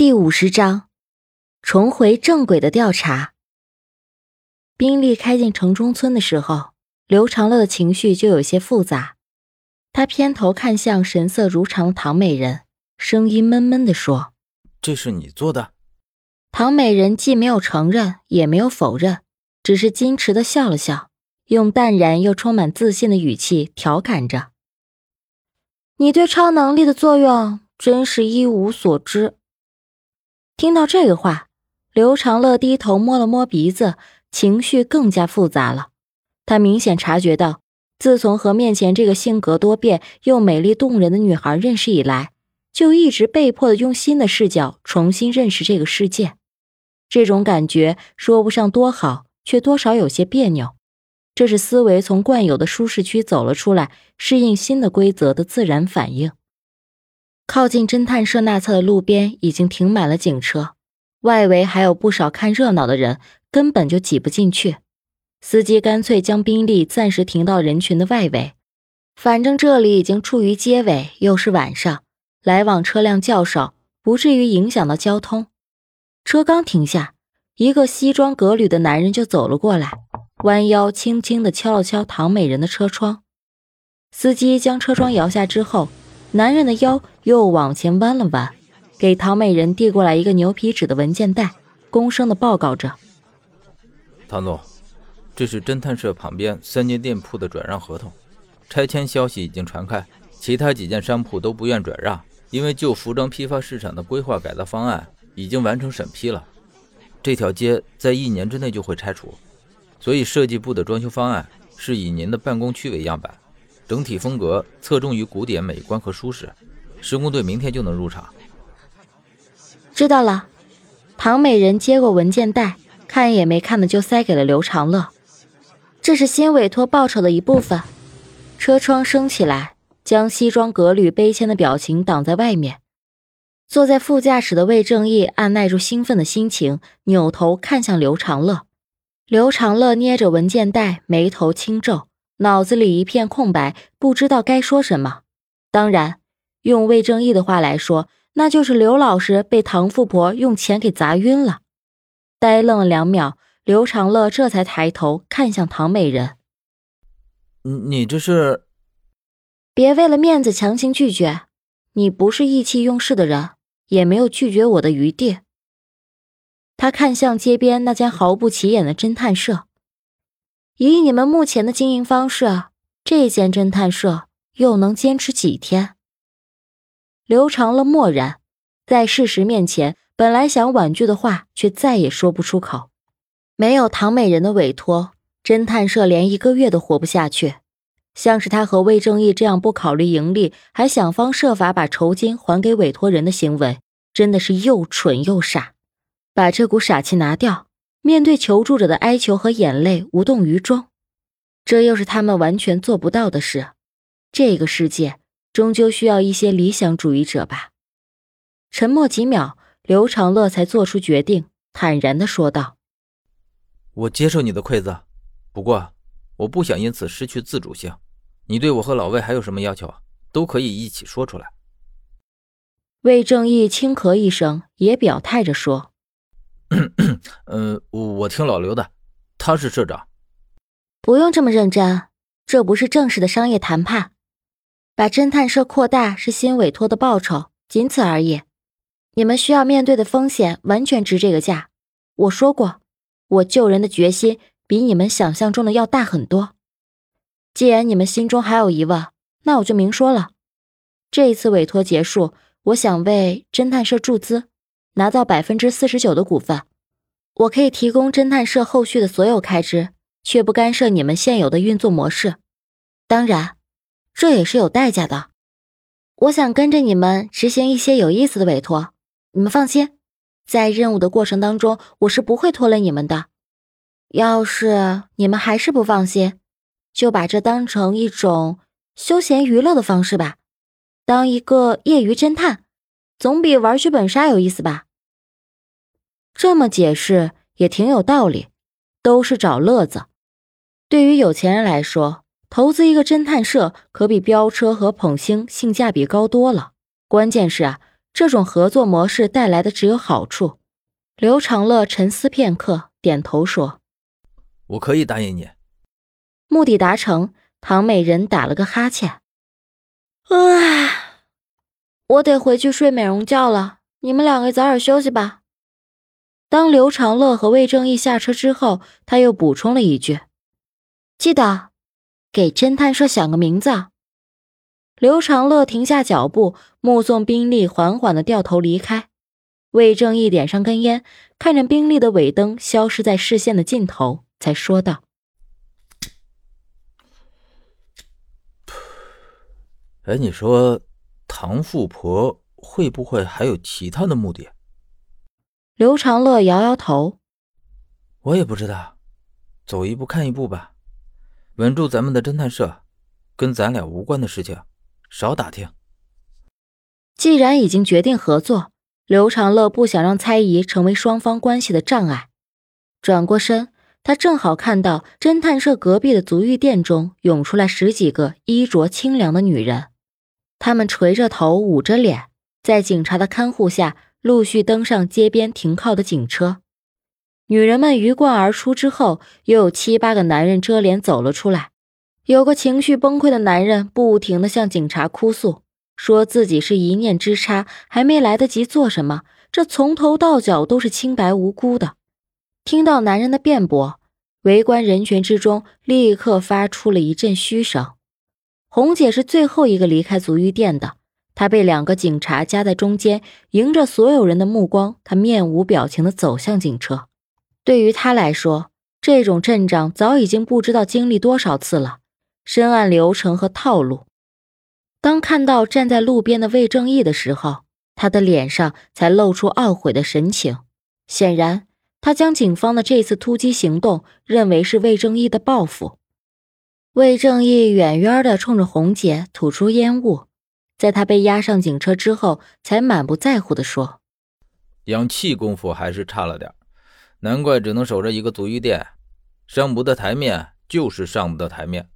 第五十章，重回正轨的调查。宾利开进城中村的时候，刘长乐的情绪就有些复杂。他偏头看向神色如常的唐美人，声音闷闷的说：“这是你做的？”唐美人既没有承认，也没有否认，只是矜持的笑了笑，用淡然又充满自信的语气调侃着：“你对超能力的作用真是一无所知。”听到这个话，刘长乐低头摸了摸鼻子，情绪更加复杂了。他明显察觉到，自从和面前这个性格多变又美丽动人的女孩认识以来，就一直被迫的用新的视角重新认识这个世界。这种感觉说不上多好，却多少有些别扭。这是思维从惯有的舒适区走了出来，适应新的规则的自然反应。靠近侦探社那侧的路边已经停满了警车，外围还有不少看热闹的人，根本就挤不进去。司机干脆将宾利暂时停到人群的外围，反正这里已经处于街尾，又是晚上，来往车辆较少，不至于影响到交通。车刚停下，一个西装革履的男人就走了过来，弯腰轻轻地敲了敲唐美人的车窗。司机将车窗摇下之后。男人的腰又往前弯了弯，给唐美人递过来一个牛皮纸的文件袋，恭声的报告着：“唐总，这是侦探社旁边三间店铺的转让合同，拆迁消息已经传开，其他几间商铺都不愿转让，因为旧服装批发市场的规划改造方案已经完成审批了，这条街在一年之内就会拆除，所以设计部的装修方案是以您的办公区为样板。”整体风格侧重于古典美观和舒适，施工队明天就能入场。知道了。唐美人接过文件袋，看也没看的就塞给了刘长乐。这是新委托报酬的一部分。车窗升起来，将西装革履、悲谦的表情挡在外面。坐在副驾驶的魏正义按耐住兴奋的心情，扭头看向刘长乐。刘长乐捏着文件袋，眉头轻皱。脑子里一片空白，不知道该说什么。当然，用魏正义的话来说，那就是刘老师被唐富婆用钱给砸晕了。呆愣了两秒，刘长乐这才抬头看向唐美人：“你你这是……别为了面子强行拒绝，你不是意气用事的人，也没有拒绝我的余地。”他看向街边那间毫不起眼的侦探社。以你们目前的经营方式，这间侦探社又能坚持几天？刘长乐默然，在事实面前，本来想婉拒的话，却再也说不出口。没有唐美人的委托，侦探社连一个月都活不下去。像是他和魏正义这样不考虑盈利，还想方设法把酬金还给委托人的行为，真的是又蠢又傻。把这股傻气拿掉。面对求助者的哀求和眼泪，无动于衷，这又是他们完全做不到的事。这个世界终究需要一些理想主义者吧。沉默几秒，刘长乐才做出决定，坦然的说道：“我接受你的馈赠，不过我不想因此失去自主性。你对我和老魏还有什么要求，都可以一起说出来。”魏正义轻咳一声，也表态着说。嗯，我听老刘的，他是社长。不用这么认真，这不是正式的商业谈判。把侦探社扩大是新委托的报酬，仅此而已。你们需要面对的风险完全值这个价。我说过，我救人的决心比你们想象中的要大很多。既然你们心中还有疑问，那我就明说了。这一次委托结束，我想为侦探社注资。拿到百分之四十九的股份，我可以提供侦探社后续的所有开支，却不干涉你们现有的运作模式。当然，这也是有代价的。我想跟着你们执行一些有意思的委托，你们放心，在任务的过程当中，我是不会拖累你们的。要是你们还是不放心，就把这当成一种休闲娱乐的方式吧，当一个业余侦探。总比玩剧本杀有意思吧？这么解释也挺有道理，都是找乐子。对于有钱人来说，投资一个侦探社可比飙车和捧星性价比高多了。关键是啊，这种合作模式带来的只有好处。刘长乐沉思片刻，点头说：“我可以答应你。”目的达成，唐美人打了个哈欠：“ 唉，我得回去睡美容觉了。你们两个早点休息吧。”当刘长乐和魏正义下车之后，他又补充了一句：“记得给侦探社想个名字。”刘长乐停下脚步，目送宾利缓缓的掉头离开。魏正义点上根烟，看着宾利的尾灯消失在视线的尽头，才说道：“哎，你说唐富婆会不会还有其他的目的？”刘长乐摇摇头：“我也不知道，走一步看一步吧，稳住咱们的侦探社，跟咱俩无关的事情。”少打听。既然已经决定合作，刘长乐不想让猜疑成为双方关系的障碍。转过身，他正好看到侦探社隔壁的足浴店中涌出来十几个衣着清凉的女人，他们垂着头，捂着脸，在警察的看护下陆续登上街边停靠的警车。女人们鱼贯而出之后，又有七八个男人遮脸走了出来。有个情绪崩溃的男人不停的向警察哭诉，说自己是一念之差，还没来得及做什么，这从头到脚都是清白无辜的。听到男人的辩驳，围观人群之中立刻发出了一阵嘘声。红姐是最后一个离开足浴店的，她被两个警察夹在中间，迎着所有人的目光，她面无表情的走向警车。对于她来说，这种阵仗早已经不知道经历多少次了。深谙流程和套路。当看到站在路边的魏正义的时候，他的脸上才露出懊悔的神情。显然，他将警方的这次突击行动认为是魏正义的报复。魏正义远远的冲着红姐吐出烟雾，在他被押上警车之后，才满不在乎的说：“养气功夫还是差了点，难怪只能守着一个足浴店，上不得台面就是上不得台面。”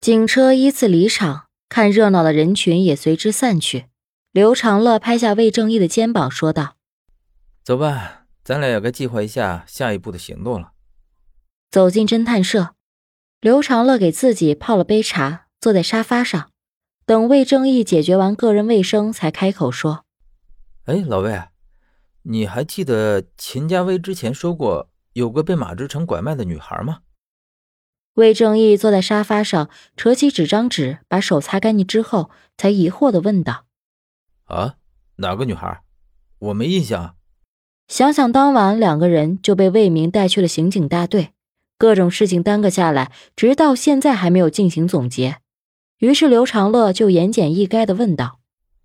警车依次离场，看热闹的人群也随之散去。刘长乐拍下魏正义的肩膀，说道：“走吧，咱俩也该计划一下下一步的行动了。”走进侦探社，刘长乐给自己泡了杯茶，坐在沙发上，等魏正义解决完个人卫生，才开口说：“哎，老魏，你还记得秦家威之前说过有个被马志成拐卖的女孩吗？”魏正义坐在沙发上，扯起纸张纸，把手擦干净之后，才疑惑的问道：“啊，哪个女孩？我没印象。”想想当晚两个人就被魏明带去了刑警大队，各种事情耽搁下来，直到现在还没有进行总结。于是刘长乐就言简意赅的问道：“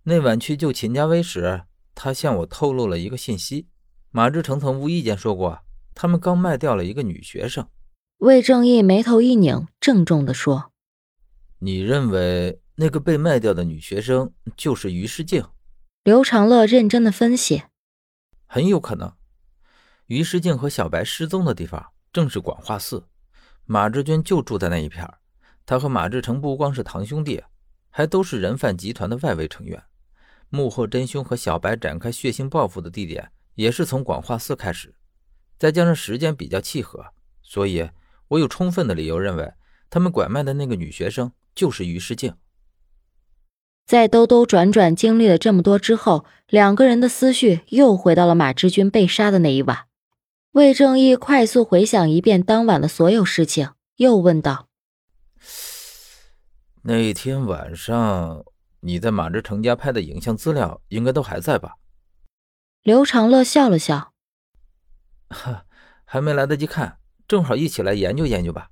那晚去救秦家威时，他向我透露了一个信息，马志成曾无意间说过，他们刚卖掉了一个女学生。”魏正义眉头一拧，郑重地说：“你认为那个被卖掉的女学生就是于世静？”刘长乐认真的分析：“很有可能，于世静和小白失踪的地方正是广化寺，马志军就住在那一片他和马志成不光是堂兄弟，还都是人贩集团的外围成员。幕后真凶和小白展开血腥报复的地点也是从广化寺开始，再加上时间比较契合，所以。”我有充分的理由认为，他们拐卖的那个女学生就是于世静。在兜兜转转经历了这么多之后，两个人的思绪又回到了马志军被杀的那一晚。魏正义快速回想一遍当晚的所有事情，又问道：“那天晚上你在马志成家拍的影像资料应该都还在吧？”刘长乐笑了笑：“哈，还没来得及看。”正好一起来研究研究吧。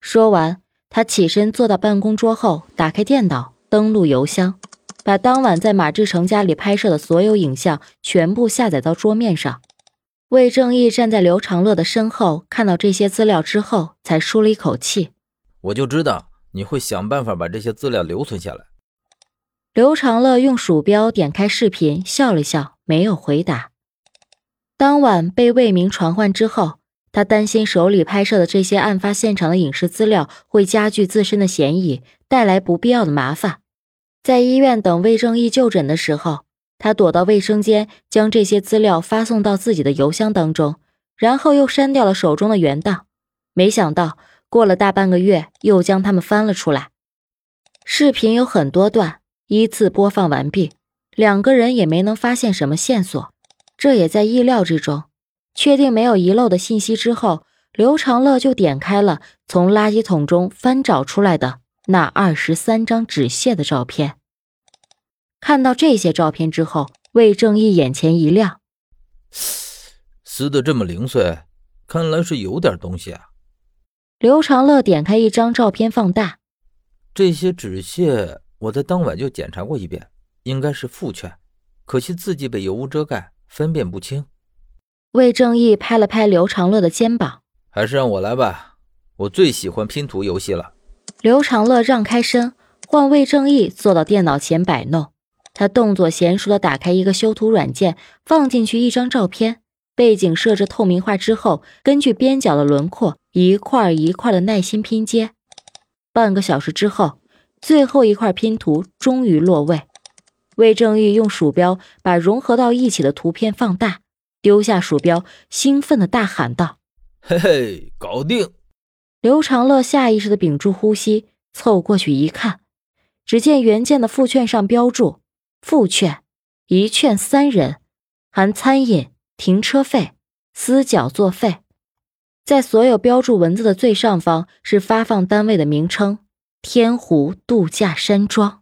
说完，他起身坐到办公桌后，打开电脑，登录邮箱，把当晚在马志成家里拍摄的所有影像全部下载到桌面上。魏正义站在刘长乐的身后，看到这些资料之后，才舒了一口气。我就知道你会想办法把这些资料留存下来。刘长乐用鼠标点开视频，笑了笑，没有回答。当晚被魏明传唤之后。他担心手里拍摄的这些案发现场的影视资料会加剧自身的嫌疑，带来不必要的麻烦。在医院等魏正义就诊的时候，他躲到卫生间，将这些资料发送到自己的邮箱当中，然后又删掉了手中的原档。没想到过了大半个月，又将它们翻了出来。视频有很多段，依次播放完毕，两个人也没能发现什么线索，这也在意料之中。确定没有遗漏的信息之后，刘长乐就点开了从垃圾桶中翻找出来的那二十三张纸屑的照片。看到这些照片之后，魏正义眼前一亮，撕的这么零碎，看来是有点东西啊。刘长乐点开一张照片放大，这些纸屑我在当晚就检查过一遍，应该是复券，可惜字迹被油污遮盖，分辨不清。魏正义拍了拍刘长乐的肩膀，还是让我来吧，我最喜欢拼图游戏了。刘长乐让开身，换魏正义坐到电脑前摆弄。他动作娴熟地打开一个修图软件，放进去一张照片，背景设置透明化之后，根据边角的轮廓一块一块的耐心拼接。半个小时之后，最后一块拼图终于落位。魏正玉用鼠标把融合到一起的图片放大。丢下鼠标，兴奋地大喊道：“嘿嘿，搞定！”刘长乐下意识地屏住呼吸，凑过去一看，只见原件的附券上标注：“附券，一券三人，含餐饮、停车费、私缴作废。”在所有标注文字的最上方是发放单位的名称：天湖度假山庄。